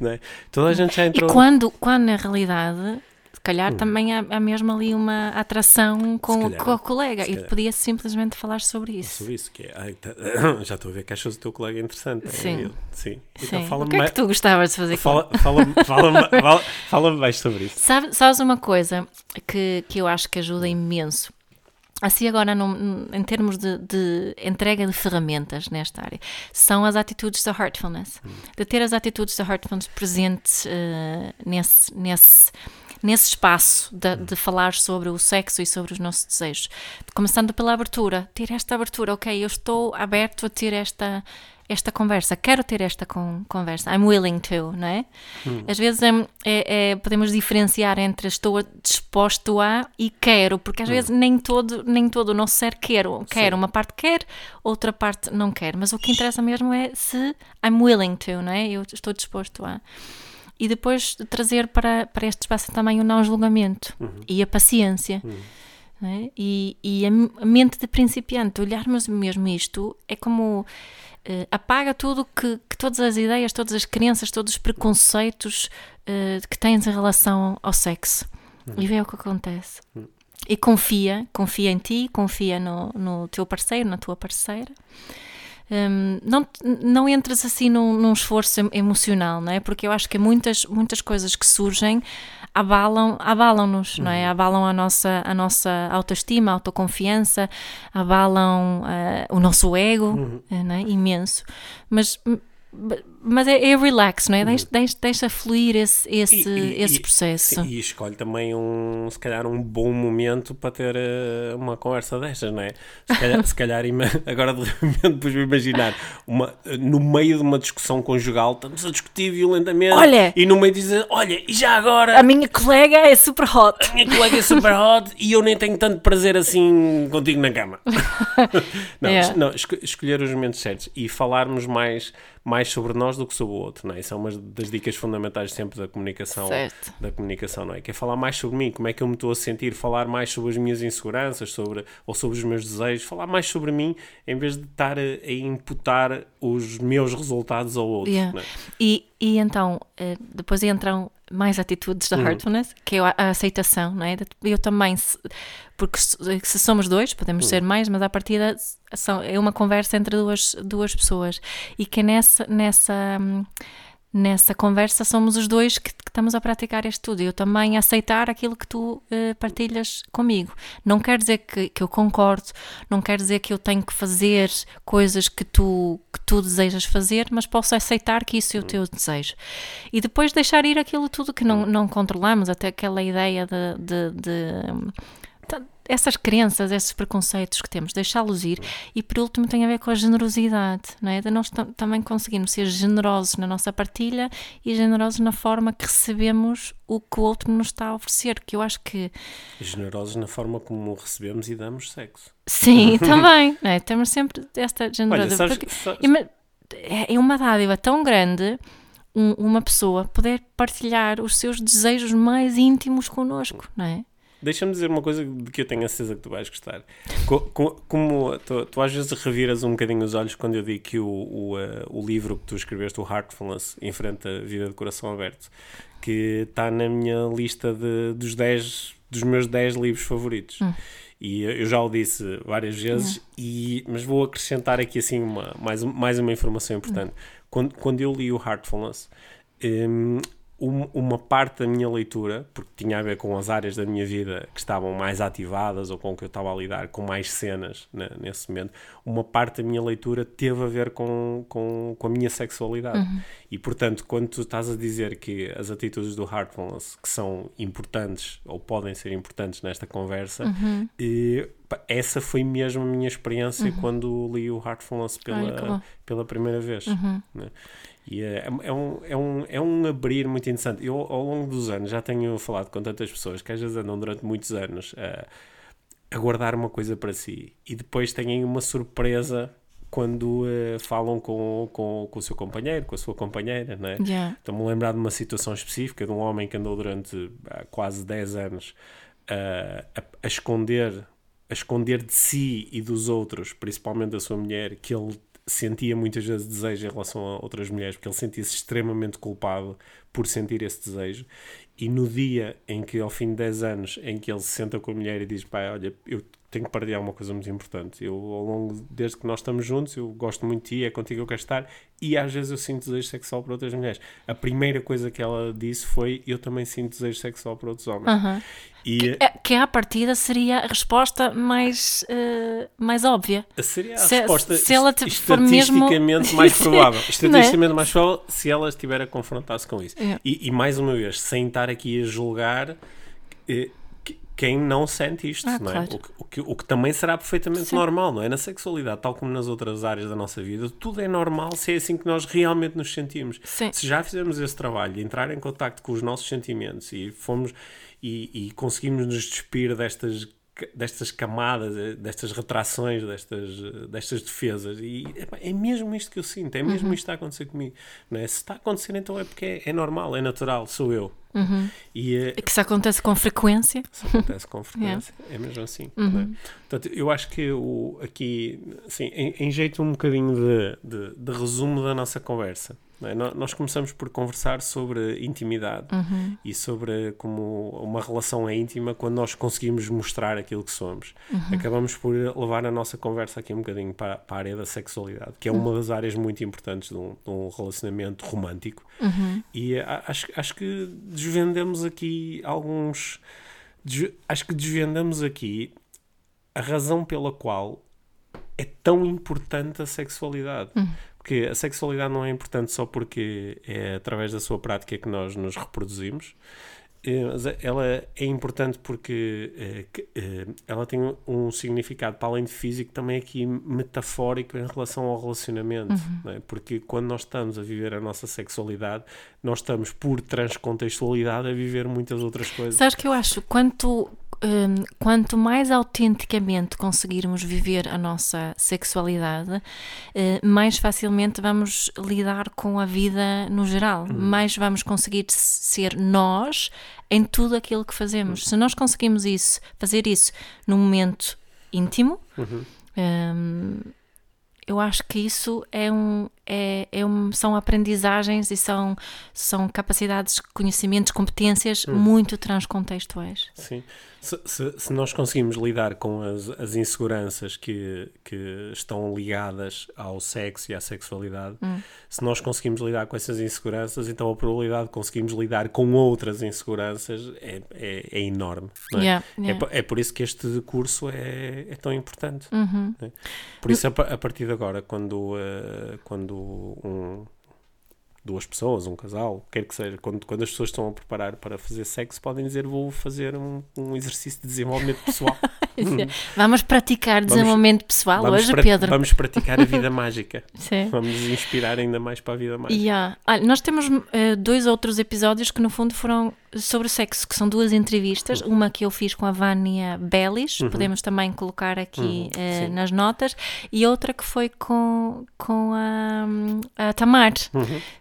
né? Toda a gente já entrou. E quando, quando na realidade calhar também há, há mesmo ali uma atração com, calhar, com o colega e podia simplesmente falar sobre isso. Sobre isso, que é, ai, tá- já estou a ver que achas o teu colega interessante. É Sim. ele. Sim. Sim. Então o fala-me que é que tu gostavas de fazer com fala, fala, fala, fala, fala mais sobre isso. Sabe- sabes uma coisa que, que eu acho que ajuda imenso? Assim, agora, num- em termos de, de entrega de ferramentas nesta área, são as atitudes da Heartfulness. De ter as atitudes da Heartfulness presentes eh, nesse, nesse, nesse espaço de, de falar sobre o sexo e sobre os nossos desejos. Começando pela abertura. Ter esta abertura, ok, eu estou aberto a ter esta, esta conversa, quero ter esta con- conversa. I'm willing to, não é? Às vezes hum, é- é- podemos diferenciar entre estou disposto a e quero, porque às vezes nem todo, nem todo o nosso ser quer. quer. Uma parte quer, outra parte não quer. Mas o que interessa mesmo é se I'm willing to, não é? Eu estou disposto a. E depois de trazer para, para este espaço também o não julgamento e a paciência. não é? E, e a, mente de principiante, olharmos mesmo isto, é como eh, apaga tudo que, que todas as ideias, todas as crenças, todos os preconceitos eh, que tens em relação ao sexo e vê o que acontece. E confia, confia em ti, confia no, no teu parceiro, na tua parceira. Hum, não, não entres assim num, num esforço em- emocional, não é? Porque eu acho que muitas, muitas coisas que surgem abalam, abalam-nos, não é? Abalam a nossa, a nossa autoestima, autoconfiança, abalam eh, o nosso ego, eh, não é? Imenso. Mas, mas é, é relax, não é? Deixa, deixa, deixa fluir esse, esse, E- e- esse e- processo. sim, e escolhe também um, se calhar, um bom momento para ter eh, uma conversa destas, não é? Se calhar, se calhar agora de repente pus-me a imaginar, uma, no meio de uma discussão conjugal, estamos a discutir violentamente Olha! e no meio dizer, olha, e já agora A minha colega é super hot. a minha colega é super hot e eu nem tenho tanto prazer assim contigo na cama. não, Yeah. es- não, esco- escolher os momentos certos e falarmos mais, mais sobre nós do que sobre o outro, não é? Isso é uma das dicas fundamentais sempre da comunicação, Certo. da comunicação, não é? Que é falar mais sobre mim, como é que eu me estou a sentir, falar mais sobre as minhas inseguranças, sobre, ou sobre os meus desejos, falar mais sobre mim em vez de estar a, a imputar os meus resultados ao outro. Yeah. não é? E, e então, eh, depois entram mais atitudes da Heartfulness, que é a, a aceitação, não é? Eu também, porque se, somos dois, podemos ser mais, mas à partida são, é uma conversa entre duas, duas pessoas. E que nessa, nessa, hum, nessa conversa somos os dois que, que estamos a praticar este tudo. Eu também aceitar aquilo que tu eh, partilhas comigo. Não quer dizer que, que eu concordo, não quer dizer que eu tenho que fazer coisas que tu, que tu desejas fazer, mas posso aceitar que isso é o teu desejo. E depois deixar ir aquilo tudo que não, não controlamos, até aquela ideia de. de, de, essas crenças, esses preconceitos que temos, deixá-los ir. E por último, tem a ver com a generosidade, não é? De nós tam- também conseguirmos ser generosos na nossa partilha e generosos na forma que recebemos o que o outro nos está a oferecer. Que eu acho que Generosos na forma como recebemos e damos sexo. Sim, também, não é? Temos sempre esta Olha, generosidade. sabes, porque sabes- ima- é uma dádiva tão grande um- uma pessoa poder partilhar os seus desejos mais íntimos connosco, não é? Deixa-me dizer uma coisa de que eu tenho a certeza que tu vais gostar. Co- co- como tu, tu às vezes reviras um bocadinho os olhos quando eu digo que o, o, eh, o livro que tu escreveste, o Heartfulness, enfrenta a vida de coração aberto, que está na minha lista de, dos 10 dos meus 10 livros favoritos. E eu já o disse várias vezes, e, mas vou acrescentar aqui assim uma, mais, um- mais uma informação importante. Quando, quando eu li o Heartfulness, hum, um- uma parte da minha leitura, porque tinha a ver com as áreas da minha vida que estavam mais ativadas ou com que eu estava a lidar com mais cenas né, nesse momento, uma parte da minha leitura teve a ver com, com, com a minha sexualidade. E portanto, quando tu estás a dizer que as atitudes do Heartfulness que são importantes ou podem ser importantes nesta conversa, eh, pá, essa foi mesmo a minha experiência quando li o Heartfulness que bom. pela, pela primeira vez. né? E é, é, um, é, um, é um abrir muito interessante. Eu, ao longo dos anos, já tenho falado com tantas pessoas que às vezes andam durante muitos anos a, a guardar uma coisa para si e depois têm uma surpresa quando eh, falam com, com, com o seu companheiro, com a sua companheira, não é? Yeah. Estou-me a lembrar de uma situação específica de um homem que andou durante quase 10 anos ah, a, a esconder a esconder de si e dos outros, principalmente da sua mulher, que ele sentia muitas vezes desejo em relação a outras mulheres, porque ele sentia-se extremamente culpado por sentir esse desejo. e no dia em que, ao fim de 10 anos, em que ele se senta com a mulher e diz, pai, olha, eu tenho que partilhar uma coisa muito importante. Eu, ao longo, desde que nós estamos juntos, eu gosto muito de ti, é contigo que eu quero estar, e às vezes eu sinto desejo sexual para outras mulheres. A primeira coisa que ela disse foi, eu também sinto desejo sexual para outros homens. Aham. E Que, é- que à partida seria a resposta mais, eh, mais óbvia. seria a se- resposta se ela te- for mesmo- estatisticamente mais provável. não é? Estatisticamente mais provável se ela estiver a confrontar-se com isso. É. E, e mais uma vez, sem estar aqui a julgar eh, quem não sente isto, Ah, não é? claro. o, que, o que- o que também será perfeitamente Sim. normal, não é? Na sexualidade, tal como nas outras áreas da nossa vida, tudo é normal se é assim que nós realmente nos sentimos. Sim. Se já fizemos esse trabalho, de entrar em contacto com os nossos sentimentos e fomos e, e conseguimos nos despir destas destas camadas, eh, destas retrações, destas, eh, destas defesas e epá, é mesmo isto que eu sinto, é mesmo isto que está a acontecer comigo não é? se está a acontecer então é porque é, é normal, é natural, sou eu e eh, Que isso acontece com frequência. isso acontece com frequência, é mesmo assim. não é? Portanto, eu acho que o, aqui, assim, em, em jeito um bocadinho de, de, de resumo da nossa conversa, é? Nó- nós começamos por conversar sobre intimidade e sobre como uma relação é íntima quando nós conseguimos mostrar aquilo que somos. Acabamos por levar a nossa conversa aqui um bocadinho para, para a área da sexualidade, que é uma das áreas muito importantes de um, de um relacionamento romântico. E eh, a- acho, acho que desvendamos aqui alguns. des- Acho que desvendamos aqui a razão pela qual é tão importante a sexualidade. Porque a sexualidade não é importante só porque é através da sua prática que nós nos reproduzimos. eh, ela é importante porque eh, eh, ela tem um significado, para além de físico, também aqui metafórico em relação ao relacionamento. não é? Porque quando nós estamos a viver a nossa sexualidade, nós estamos, por transcontextualidade, a viver muitas outras coisas. Sabes que eu acho, quanto, hum, quanto mais autenticamente conseguirmos viver a nossa sexualidade, eh, mais facilmente vamos lidar com a vida no geral. Mais vamos conseguir ser nós em tudo aquilo que fazemos. Se nós conseguimos isso, fazer isso num momento íntimo, hum, eu acho que isso é um, é, é um, são aprendizagens e são, são capacidades, conhecimentos, competências muito transcontextuais. Sim. Se, se- se nós conseguimos lidar com as, as inseguranças que, que estão ligadas ao sexo e à sexualidade, se nós conseguimos lidar com essas inseguranças, então a probabilidade de conseguirmos lidar com outras inseguranças é, é, é enorme. é? Yeah, É, yeah. po- é por isso que este curso é, é tão importante. Uhum. né? Por isso, a, a partir de agora, quando, eh, quando um- duas pessoas, um casal, quer que seja, quando, quando as pessoas estão a preparar para fazer sexo, podem dizer vou fazer um, um exercício de desenvolvimento pessoal. Vamos praticar desenvolvimento pessoal vamos, hoje, Pedro. vamos praticar a vida mágica. Sim. Vamos nos inspirar ainda mais para a vida mágica. Yeah. Olha, nós temos eh, dois outros episódios que no fundo foram sobre sexo, que são duas entrevistas, Uhum. uma que eu fiz com a Vânia Bellis, podemos também colocar aqui Uhum, sim. nas notas, e outra que foi com, com a, a Tamar,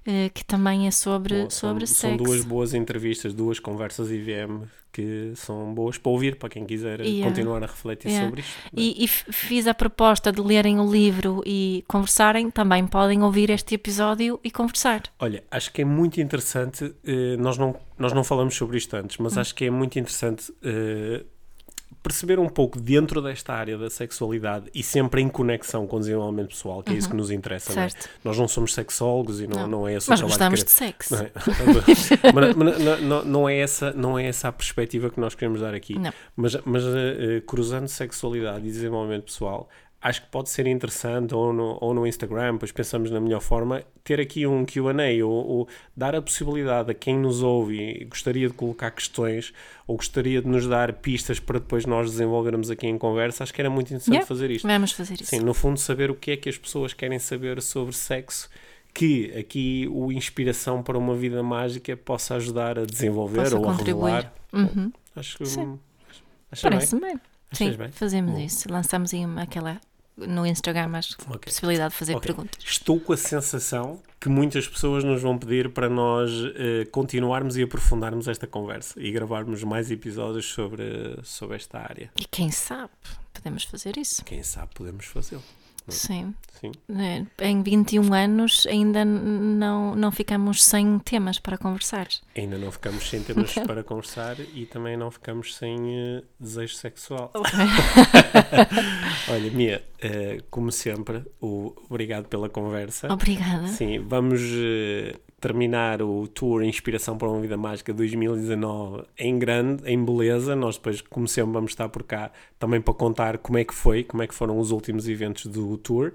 eh, que também é sobre, são, sobre são sexo. duas boas entrevistas, duas conversas IVM que são boas para ouvir, para quem quiser Yeah. continuar a refletir Yeah. sobre isto. E, e fiz a proposta de lerem o livro e conversarem, também podem ouvir este episódio e conversar. Olha, acho que é muito interessante, eh, nós, não, nós não falamos sobre isto antes, Hum. mas acho que é muito interessante eh, perceber um pouco dentro desta área da sexualidade e sempre em conexão com o desenvolvimento pessoal, que é isso que nos interessa. não é? Uhum. Nós não somos sexólogos e não, não. é esse o Mas trabalho gostamos de sexo. não é? mas, mas não, não- não é essa, não é essa a perspectiva que nós queremos dar aqui. Não. Mas, mas eh, cruzando sexualidade e desenvolvimento pessoal, acho que pode ser interessante, ou no, ou no Instagram, pois pensamos na melhor forma, ter aqui um QA, ou, ou dar a possibilidade a quem nos ouve e gostaria de colocar questões, ou gostaria de nos dar pistas para depois nós desenvolvermos aqui em conversa. Acho que era muito interessante Yeah. fazer isto. Vamos fazer isso. Sim, no fundo, saber o que é que as pessoas querem saber sobre sexo, que aqui o Inspiração para uma Vida Mágica possa ajudar a desenvolver ou a contribuir. revelar. Uhum. Acho que. Bem. Parece bem. Achas Sim, bem? fazemos isso. Lançamos aí uma- aquela no Instagram a Ok. possibilidade de fazer Ok. perguntas. Estou com a sensação que muitas pessoas nos vão pedir para nós eh, continuarmos e aprofundarmos esta conversa e gravarmos mais episódios sobre, sobre esta área. E quem sabe, podemos fazer isso. Quem sabe podemos fazê-lo. Sim. Sim. É, Em 21 anos ainda não, não ficamos sem temas para conversar. Ainda não ficamos sem temas para conversar e também não ficamos sem eh, desejo sexual. Olha, Mia, eh, como sempre, o, obrigado pela conversa. Obrigada. Sim, vamos eh, terminar o tour Inspiração para uma Vida Mágica 2019 em grande, em beleza. Nós depois, como sempre, vamos estar por cá também para contar como é que foi, como é que foram os últimos eventos do tour.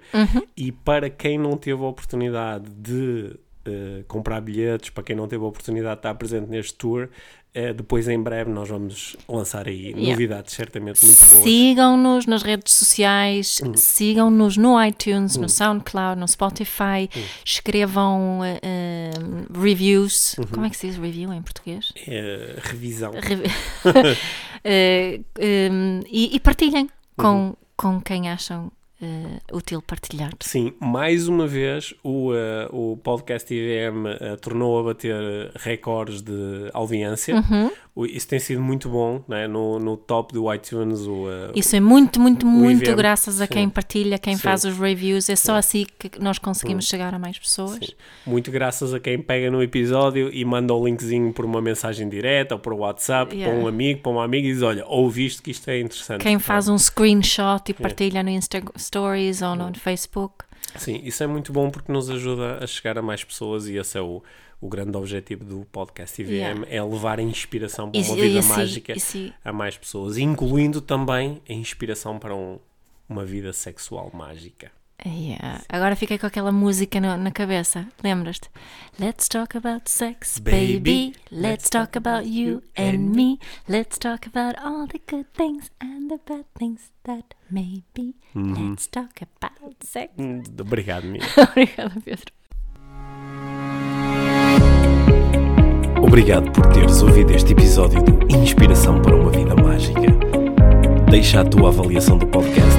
E para quem não teve a oportunidade de eh, comprar bilhetes, para quem não teve a oportunidade de estar presente neste tour, eh, depois em breve nós vamos lançar aí Yeah. novidades certamente muito boas. Sigam-nos nas redes sociais, Hum. sigam-nos no iTunes, no SoundCloud, no Spotify, Hum. escrevam eh, reviews. Uhum. Como é que se diz review em português? Eh, revisão. Revi- em, e, e partilhem com, Uhum. com quem acham eh, útil partilhar. Sim, mais uma vez o, eh, o podcast IVM eh, tornou a bater recordes de audiência. Uhum. Isso tem sido muito bom, né? no, no top do iTunes. O, Isso é muito, muito, muito IVM, graças a sim. quem partilha, quem Sim. faz os reviews. É só assim que nós conseguimos chegar a mais pessoas. Sim. Muito graças a quem pega no episódio e manda o linkzinho por uma mensagem direta ou por WhatsApp Yeah. para um amigo, para uma amiga e diz: Olha, ouviste que isto é interessante. Quem faz um screenshot e partilha no Insta Stories ou no Facebook. Sim, isso é muito bom porque nos ajuda a chegar a mais pessoas e esse é o, o grande objetivo do podcast IVM: Yeah. é levar a inspiração para uma e vida assim- mágica e se- a mais pessoas, incluindo também a inspiração para um- uma vida sexual mágica. Yeah. Agora fiquei com aquela música no- na cabeça. Lembras-te? Let's talk about sex, baby. Baby, Let's talk about you and me. Let's talk about all the good things and the bad things that may be. Let's talk about sex. Hum, Obrigado, Mia. Obrigada, Pedro. Obrigado por teres ouvido este episódio do Inspiração para uma Vida Mágica. Deixa a tua avaliação do podcast